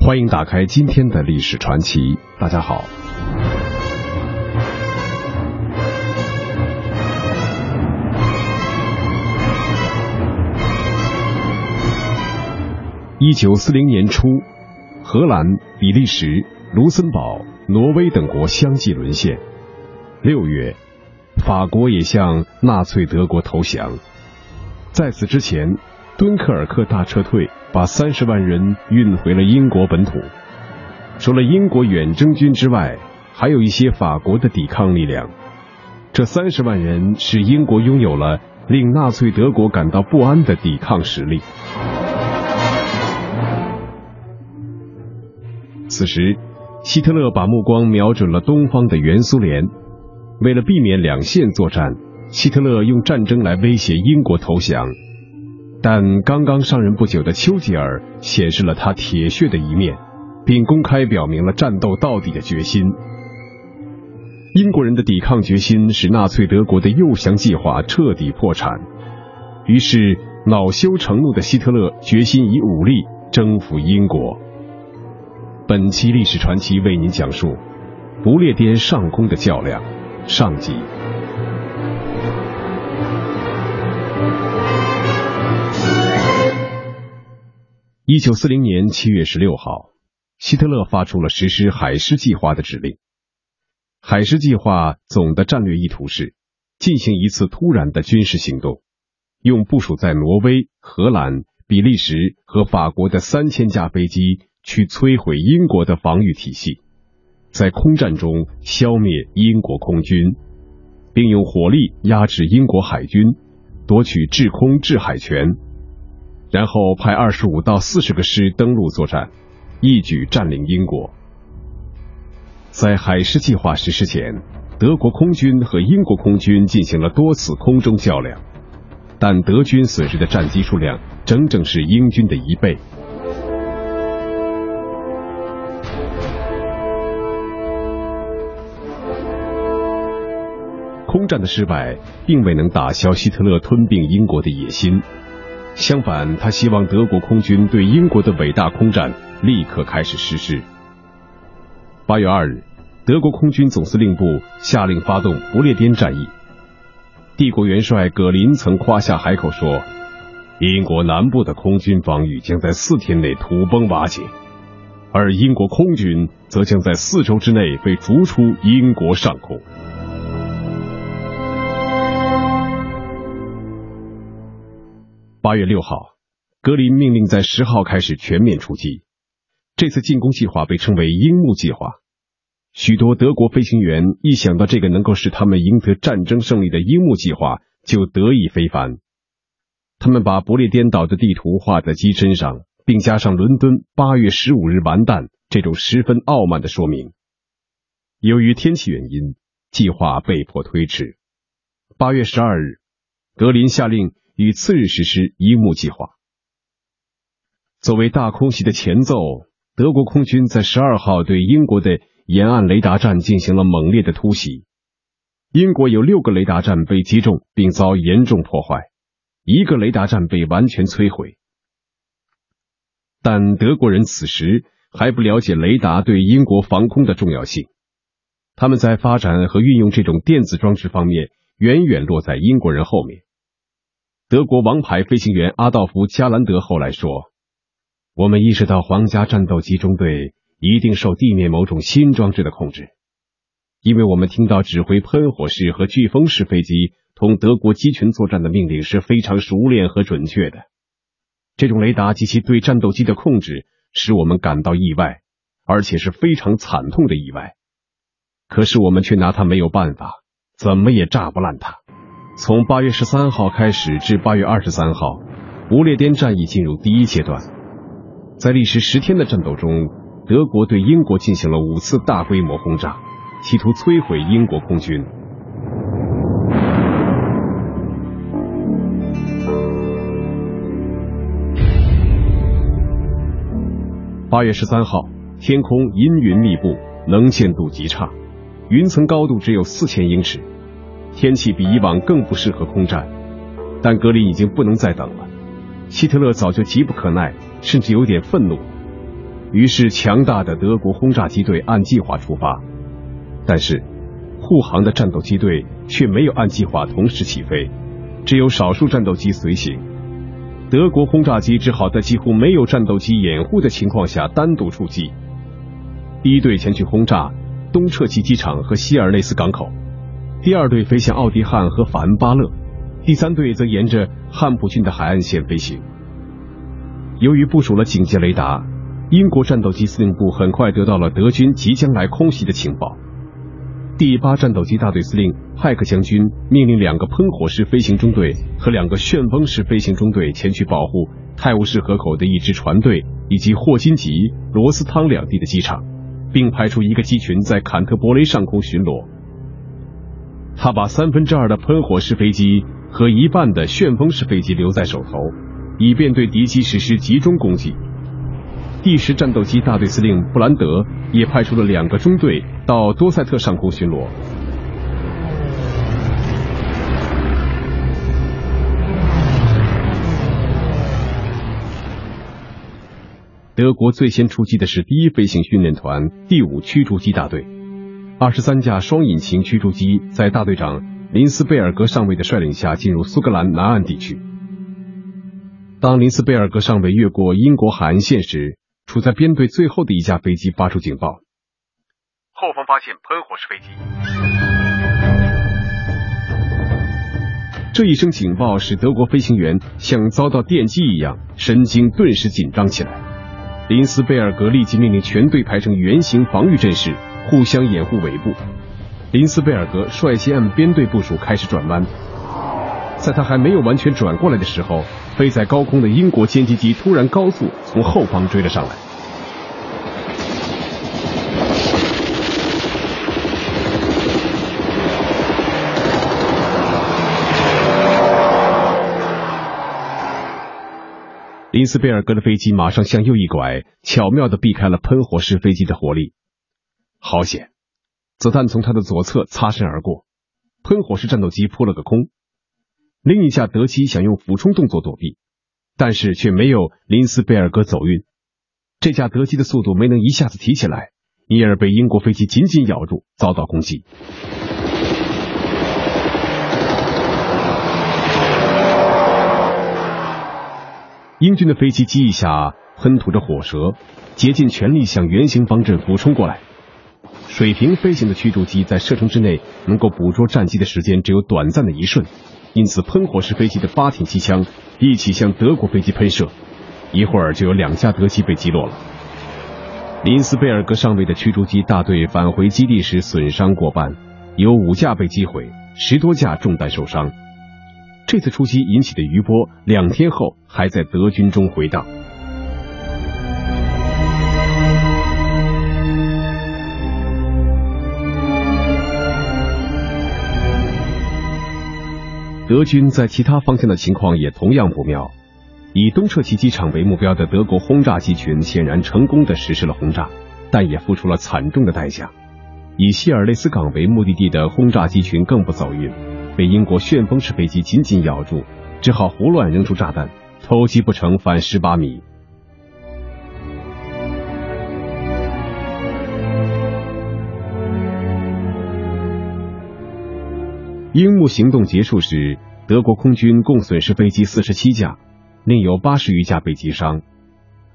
欢迎打开今天的历史传奇。大家好，一九四零年初，荷兰、比利时、卢森堡、挪威等国相继沦陷。六月，法国也向纳粹德国投降。在此之前，敦刻尔克大撤退。把三十万人运回了英国本土。除了英国远征军之外，还有一些法国的抵抗力量。这三十万人使英国拥有了令纳粹德国感到不安的抵抗实力。此时，希特勒把目光瞄准了东方的原苏联。为了避免两线作战，希特勒用战争来威胁英国投降。但刚刚上任不久的丘吉尔显示了他铁血的一面，并公开表明了战斗到底的决心。英国人的抵抗决心使纳粹德国的诱降计划彻底破产。于是，恼羞成怒的希特勒决心以武力征服英国。本期历史传奇为您讲述不列颠上空的较量上集。一九四零年七月十六号，希特勒发出了实施海狮计划的指令。海狮计划总的战略意图是进行一次突然的军事行动，用部署在挪威、荷兰、比利时和法国的三千架飞机去摧毁英国的防御体系，在空战中消灭英国空军，并用火力压制英国海军，夺取制空制海权。然后派二十五到四十个师登陆作战，一举占领英国。在海狮计划实施前，德国空军和英国空军进行了多次空中较量，但德军损失的战机数量整整是英军的一倍。空战的失败并未能打消希特勒吞并英国的野心。相反，他希望德国空军对英国的伟大空战立刻开始实施。八月二日，德国空军总司令部下令发动不列颠战役。帝国元帅葛林曾夸下海口说：“英国南部的空军防御将在四天内土崩瓦解，而英国空军则将在四周之内被逐出英国上空。”八月六号，格林命令在十号开始全面出击。这次进攻计划被称为“樱木计划”。许多德国飞行员一想到这个能够使他们赢得战争胜利的樱木计划，就得意非凡。他们把不列颠岛的地图画在机身上，并加上伦敦八月十五日完蛋这种十分傲慢的说明。由于天气原因，计划被迫推迟。八月十二日，格林下令。于次日实施一木计划。作为大空袭的前奏，德国空军在十二号对英国的沿岸雷达站进行了猛烈的突袭。英国有六个雷达站被击中并遭严重破坏，一个雷达站被完全摧毁。但德国人此时还不了解雷达对英国防空的重要性，他们在发展和运用这种电子装置方面远远落在英国人后面。德国王牌飞行员阿道夫·加兰德后来说：“我们意识到皇家战斗机中队一定受地面某种新装置的控制，因为我们听到指挥喷火式和飓风式飞机同德国机群作战的命令是非常熟练和准确的。这种雷达及其对战斗机的控制使我们感到意外，而且是非常惨痛的意外。可是我们却拿它没有办法，怎么也炸不烂它。”从八月十三号开始至八月二十三号，不列颠战役进入第一阶段。在历时十天的战斗中，德国对英国进行了五次大规模轰炸，企图摧毁英国空军。八月十三号，天空阴云密布，能见度极差，云层高度只有四千英尺。天气比以往更不适合空战，但格林已经不能再等了。希特勒早就急不可耐，甚至有点愤怒。于是，强大的德国轰炸机队按计划出发，但是护航的战斗机队却没有按计划同时起飞，只有少数战斗机随行。德国轰炸机只好在几乎没有战斗机掩护的情况下单独出击。第一队前去轰炸东彻奇机场和希尔内斯港口，第二队飞向奥迪汉和法恩巴勒，第三队则沿着汉普郡的海岸线飞行。由于部署了警戒雷达。英国战斗机司令部很快得到了德军即将来空袭的情报。第八战斗机大队司令派克将军命令两个喷火式飞行中队和两个旋风式飞行中队前去保护泰晤士河口的一支船队以及霍金吉、罗斯汤两地的机场，并派出一个机群在坎特伯雷上空巡逻。他把三分之二的喷火式飞机和一半的旋风式飞机留在手头，以便对敌机实施集中攻击。第十战斗机大队司令布兰德也派出了两个中队到多塞特上空巡逻。德国最先出击的是第一飞行训练团第五驱逐机大队，二十三架双引擎驱逐机在大队长林斯贝尔格上尉的率领下进入苏格兰南岸地区。当林斯贝尔格上尉越过英国海岸线时，处在编队最后的一架飞机发出警报，后方发现喷火式飞机。这一声警报使德国飞行员像遭到电击一样，神经顿时紧张起来。林斯贝尔格立即命令全队排成圆形防御阵势，互相掩护尾部。林斯贝尔格率先按编队部署开始转弯，在他还没有完全转过来的时候。飞在高空的英国歼击机突然高速从后方追了上来。林斯贝尔格的飞机马上向右一拐，巧妙的避开了喷火式飞机的火力。好险，子弹从他的左侧擦身而过，喷火式战斗机扑了个空。另一架德机想用俯冲动作躲避，但是却没有林斯贝尔格走运。这架德机的速度没能一下子提起来，因而被英国飞机紧紧咬住，遭到攻击。英军的飞机机翼下喷吐着火舌，竭尽全力向圆形方阵俯冲过来。水平飞行的驱逐机在射程之内能够捕捉战机的时间只有短暂的一瞬。因此，喷火式飞机的八挺机枪一起向德国飞机喷射，一会儿就有两架德机被击落了。林斯贝尔格上尉的驱逐机大队返回基地时损伤过半，有五架被击毁，十多架中弹受伤。这次出击引起的余波，两天后还在德军中回荡。德军在其他方向的情况也同样不妙。以东撤奇机场为目标的德国轰炸机群显然成功的实施了轰炸，但也付出了惨重的代价。以希尔内斯港为目的地的轰炸机群更不走运，被英国旋风式飞机紧紧咬住，只好胡乱扔出炸弹，偷鸡不成反蚀把米。樱木行动结束时，德国空军共损失飞机四十七架，另有八十余架被击伤，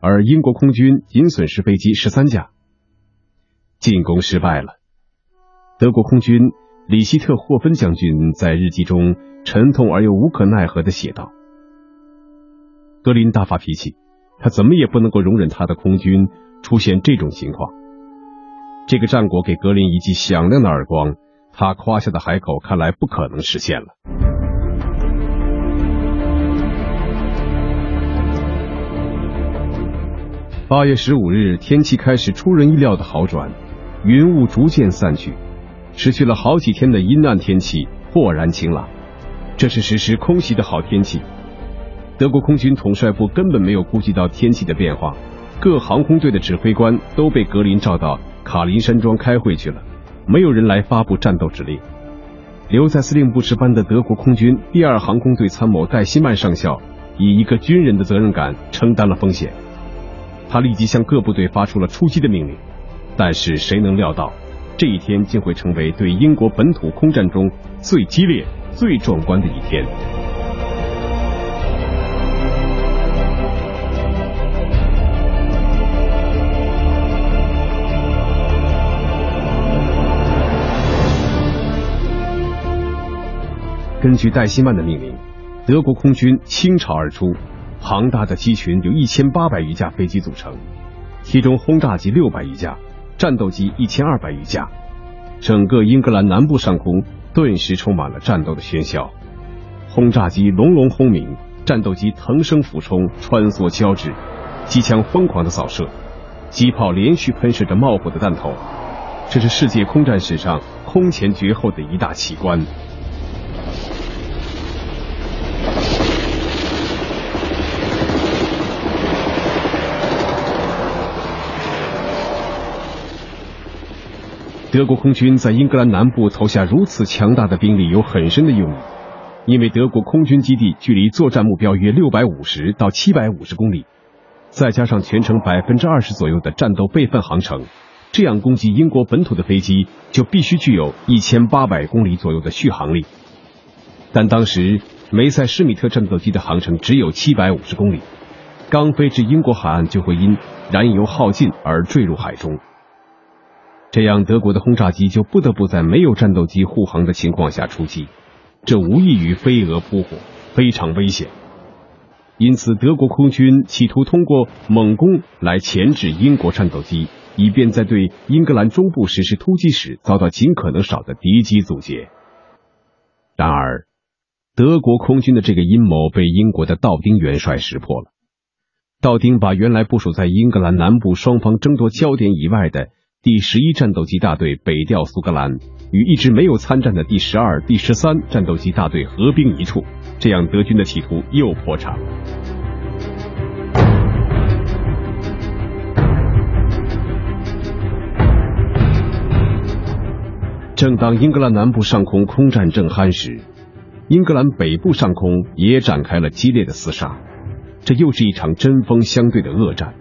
而英国空军仅损失飞机十三架。进攻失败了。德国空军里希特霍芬将军在日记中沉痛而又无可奈何的写道：“格林大发脾气，他怎么也不能够容忍他的空军出现这种情况。这个战果给格林一记响亮的耳光。”他夸下的海口看来不可能实现了。八月十五日，天气开始出人意料的好转，云雾逐渐散去，持续了好几天的阴暗天气豁然晴朗。这是实施空袭的好天气。德国空军统帅部根本没有顾及到天气的变化，各航空队的指挥官都被格林召到卡林山庄开会去了。没有人来发布战斗指令。留在司令部值班的德国空军第二航空队参谋戴希曼上校以一个军人的责任感承担了风险。他立即向各部队发出了出击的命令，但是谁能料到，这一天竟会成为对英国本土空战中最激烈、最壮观的一天。根据戴希曼的命令，德国空军倾巢而出，庞大的机群由一千八百余架飞机组成，其中轰炸机六百余架，战斗机一千二百余架，整个英格兰南部上空顿时充满了战斗的喧嚣。轰炸机隆隆轰鸣，战斗机腾升俯冲，穿梭交织，机枪疯狂的扫射，机炮连续喷射着冒火的弹头，这是世界空战史上空前绝后的一大奇观。德国空军在英格兰南部投下如此强大的兵力，有很深的用意。因为德国空军基地距离作战目标约六百五十到七百五十公里，再加上全程百分之二十左右的战斗备份航程，这样攻击英国本土的飞机就必须具有一千八百公里左右的续航力。但当时梅塞施米特战斗机的航程只有七百五十公里，刚飞至英国海岸就会因燃油耗尽而坠入海中。这样，德国的轰炸机就不得不在没有战斗机护航的情况下出击，这无异于飞蛾扑火，非常危险。因此，德国空军企图通过猛攻来钳制英国战斗机，以便在对英格兰中部实施突击时遭到尽可能少的敌机阻截。然而，德国空军的这个阴谋被英国的道丁元帅识破了。道丁把原来部署在英格兰南部双方争夺焦点以外的。第十一战斗机大队北调苏格兰，与一支没有参战的第十二、第十三战斗机大队合兵一处，这样德军的企图又破产了。正当英格兰南部上空空战正酣时，英格兰北部上空也展开了激烈的厮杀，这又是一场针锋相对的恶战。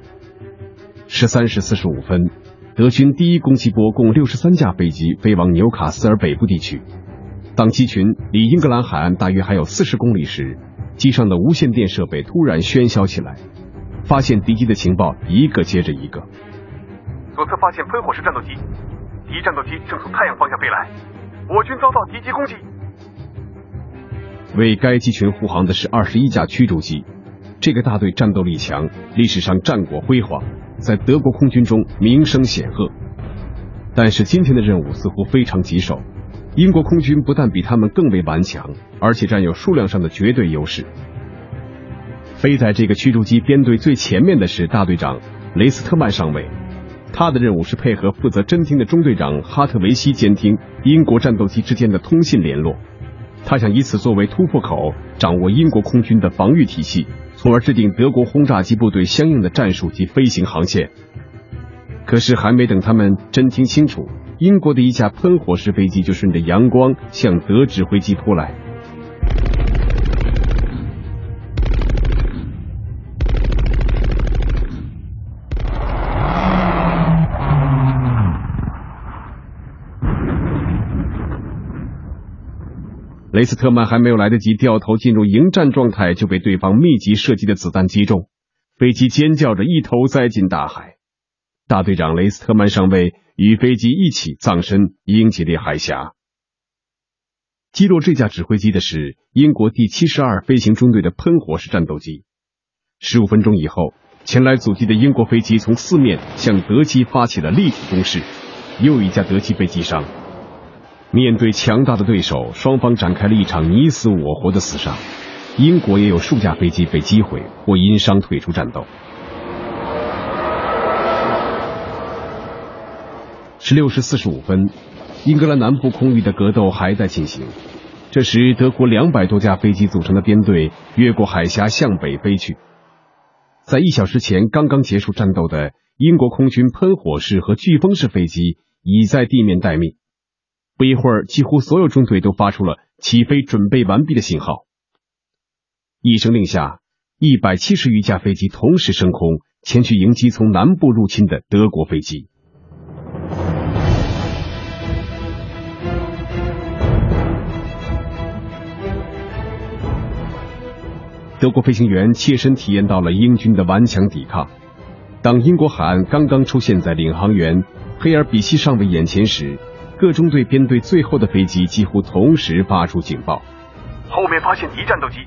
十三时四十五分。德军第一攻击波共六十三架飞机飞往纽卡斯尔北部地区。当机群离英格兰海岸大约还有四十公里时，机上的无线电设备突然喧嚣起来，发现敌机的情报一个接着一个。左侧发现喷火式战斗机，敌战斗机正从太阳方向飞来，我军遭到敌机攻击。为该机群护航的是二十一架驱逐机，这个大队战斗力强，历史上战果辉煌。在德国空军中名声显赫，但是今天的任务似乎非常棘手。英国空军不但比他们更为顽强，而且占有数量上的绝对优势。飞在这个驱逐机编队最前面的是大队长雷斯特曼上尉，他的任务是配合负责侦听的中队长哈特维希监听英国战斗机之间的通信联络。他想以此作为突破口，掌握英国空军的防御体系。从而制定德国轰炸机部队相应的战术及飞行航线。可是还没等他们真听清楚，英国的一架喷火式飞机就顺着阳光向德指挥机扑来。雷斯特曼还没有来得及掉头进入迎战状态，就被对方密集射击的子弹击中，飞机尖叫着一头栽进大海。大队长雷斯特曼上尉与飞机一起葬身英吉利海峡。击落这架指挥机的是英国第七十二飞行中队的喷火式战斗机。十五分钟以后，前来阻击的英国飞机从四面向德机发起了立体攻势，又一架德机被击伤。面对强大的对手，双方展开了一场你死我活的厮杀。英国也有数架飞机被击毁或因伤退出战斗。十六时四十五分，英格兰南部空域的格斗还在进行。这时，德国两百多架飞机组成的编队越过海峡向北飞去。在一小时前刚刚结束战斗的英国空军喷火式和飓风式飞机已在地面待命。不一会儿，几乎所有中队都发出了起飞准备完毕的信号。一声令下，一百七十余架飞机同时升空，前去迎击从南部入侵的德国飞机。德国飞行员切身体验到了英军的顽强抵抗。当英国海岸刚刚出现在领航员黑尔比希上尉眼前时，各中队编队最后的飞机几乎同时发出警报：后面发现敌战斗机。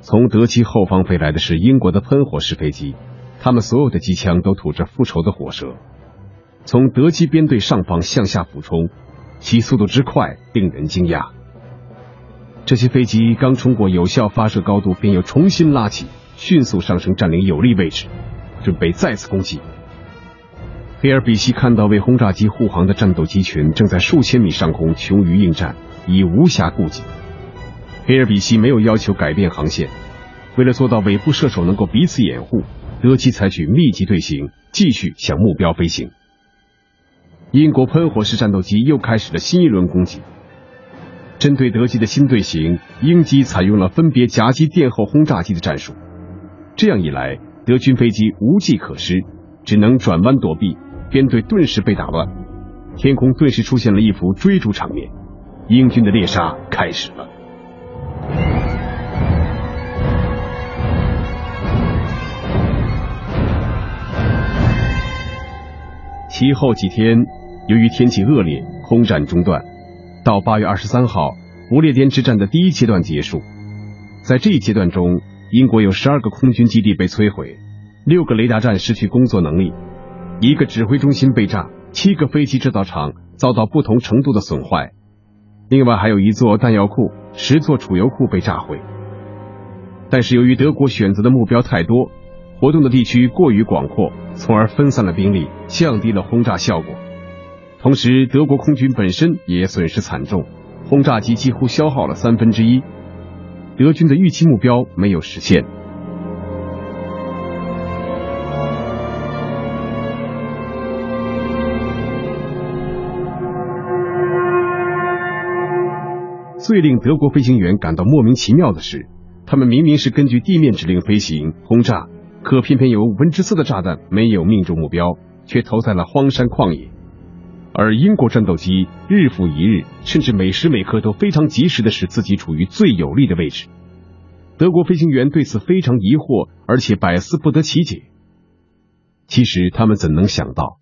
从德机后方飞来的是英国的喷火式飞机，他们所有的机枪都吐着复仇的火舌，从德机编队上方向下俯冲，其速度之快令人惊讶。这些飞机刚冲过有效发射高度，便又重新拉起，迅速上升，占领有利位置，准备再次攻击。黑尔比希看到为轰炸机护航的战斗机群正在数千米上空穷于应战，已无暇顾及。黑尔比希没有要求改变航线，为了做到尾部射手能够彼此掩护，德机采取密集队形，继续向目标飞行。英国喷火式战斗机又开始了新一轮攻击。针对德机的新队形，英机采用了分别夹击殿后轰炸机的战术。这样一来，德军飞机无计可施，只能转弯躲避，编队顿时被打乱，天空顿时出现了一幅追逐场面。英军的猎杀开始了。其后几天，由于天气恶劣，空战中断。到八月二十三号，不列颠之战的第一阶段结束。在这一阶段中，英国有十二个空军基地被摧毁，六个雷达站失去工作能力，一个指挥中心被炸，七个飞机制造厂遭到不同程度的损坏，另外还有一座弹药库、十座储油库被炸毁。但是由于德国选择的目标太多，活动的地区过于广阔，从而分散了兵力，降低了轰炸效果。同时，德国空军本身也损失惨重，轰炸机几乎消耗了三分之一，德军的预期目标没有实现。最令德国飞行员感到莫名其妙的是，他们明明是根据地面指令飞行轰炸，可偏偏有五分之四的炸弹没有命中目标，却投在了荒山旷野。而英国战斗机日复一日，甚至每时每刻都非常及时的使自己处于最有利的位置。德国飞行员对此非常疑惑，而且百思不得其解。其实他们怎能想到，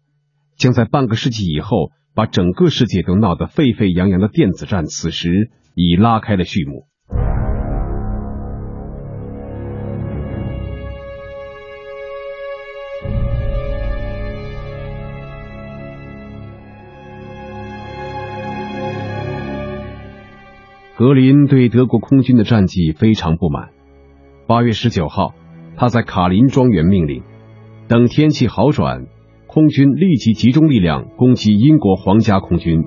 将在半个世纪以后，把整个世界都闹得沸沸扬扬的电子战，此时已拉开了序幕。格林对德国空军的战绩非常不满。八月十九号，他在卡林庄园命令，等天气好转，空军立即集中力量攻击英国皇家空军。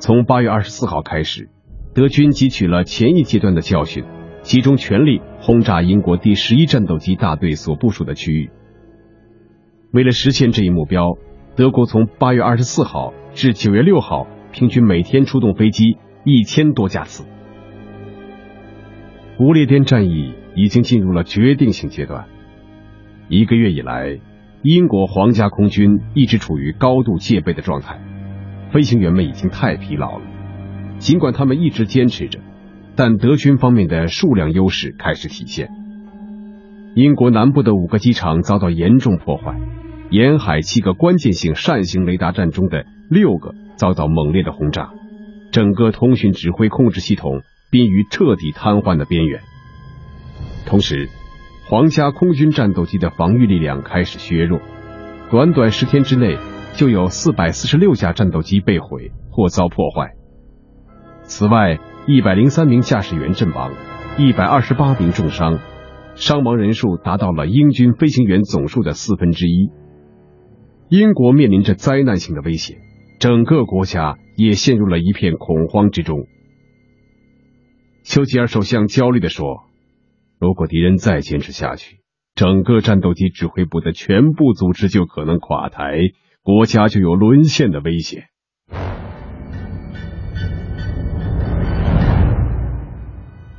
从八月二十四号开始，德军汲取了前一阶段的教训，集中全力轰炸英国第十一战斗机大队所部署的区域。为了实现这一目标，德国从八月二十四号至九月六号，平均每天出动飞机。一千多架次，不列颠战役已经进入了决定性阶段。一个月以来，英国皇家空军一直处于高度戒备的状态，飞行员们已经太疲劳了。尽管他们一直坚持着，但德军方面的数量优势开始体现。英国南部的五个机场遭到严重破坏，沿海七个关键性扇形雷达站中的六个遭到猛烈的轰炸。整个通讯指挥控制系统濒于彻底瘫痪的边缘。同时，皇家空军战斗机的防御力量开始削弱，短短十天之内就有四百四十六架战斗机被毁或遭破坏。此外，一百零三名驾驶员阵亡，一百二十八名重伤，伤亡人数达到了英军飞行员总数的四分之一。英国面临着灾难性的威胁。整个国家也陷入了一片恐慌之中。丘吉尔首相焦虑地说：“如果敌人再坚持下去，整个战斗机指挥部的全部组织就可能垮台，国家就有沦陷的危险。”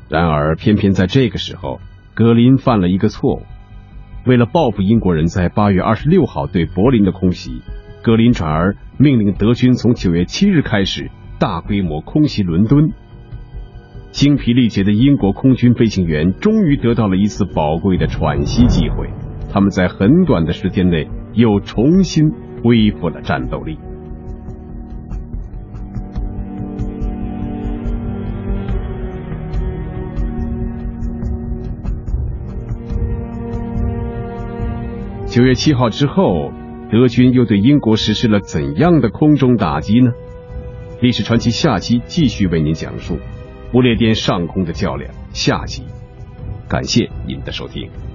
然而，偏偏在这个时候，格林犯了一个错误。为了报复英国人在八月二十六号对柏林的空袭，格林转而命令德军从九月七日开始大规模空袭伦敦。精疲力竭的英国空军飞行员终于得到了一次宝贵的喘息机会，他们在很短的时间内又重新恢复了战斗力。九月七号之后，德军又对英国实施了怎样的空中打击呢？历史传奇下期继续为您讲述不列颠上空的较量。下集，感谢您的收听。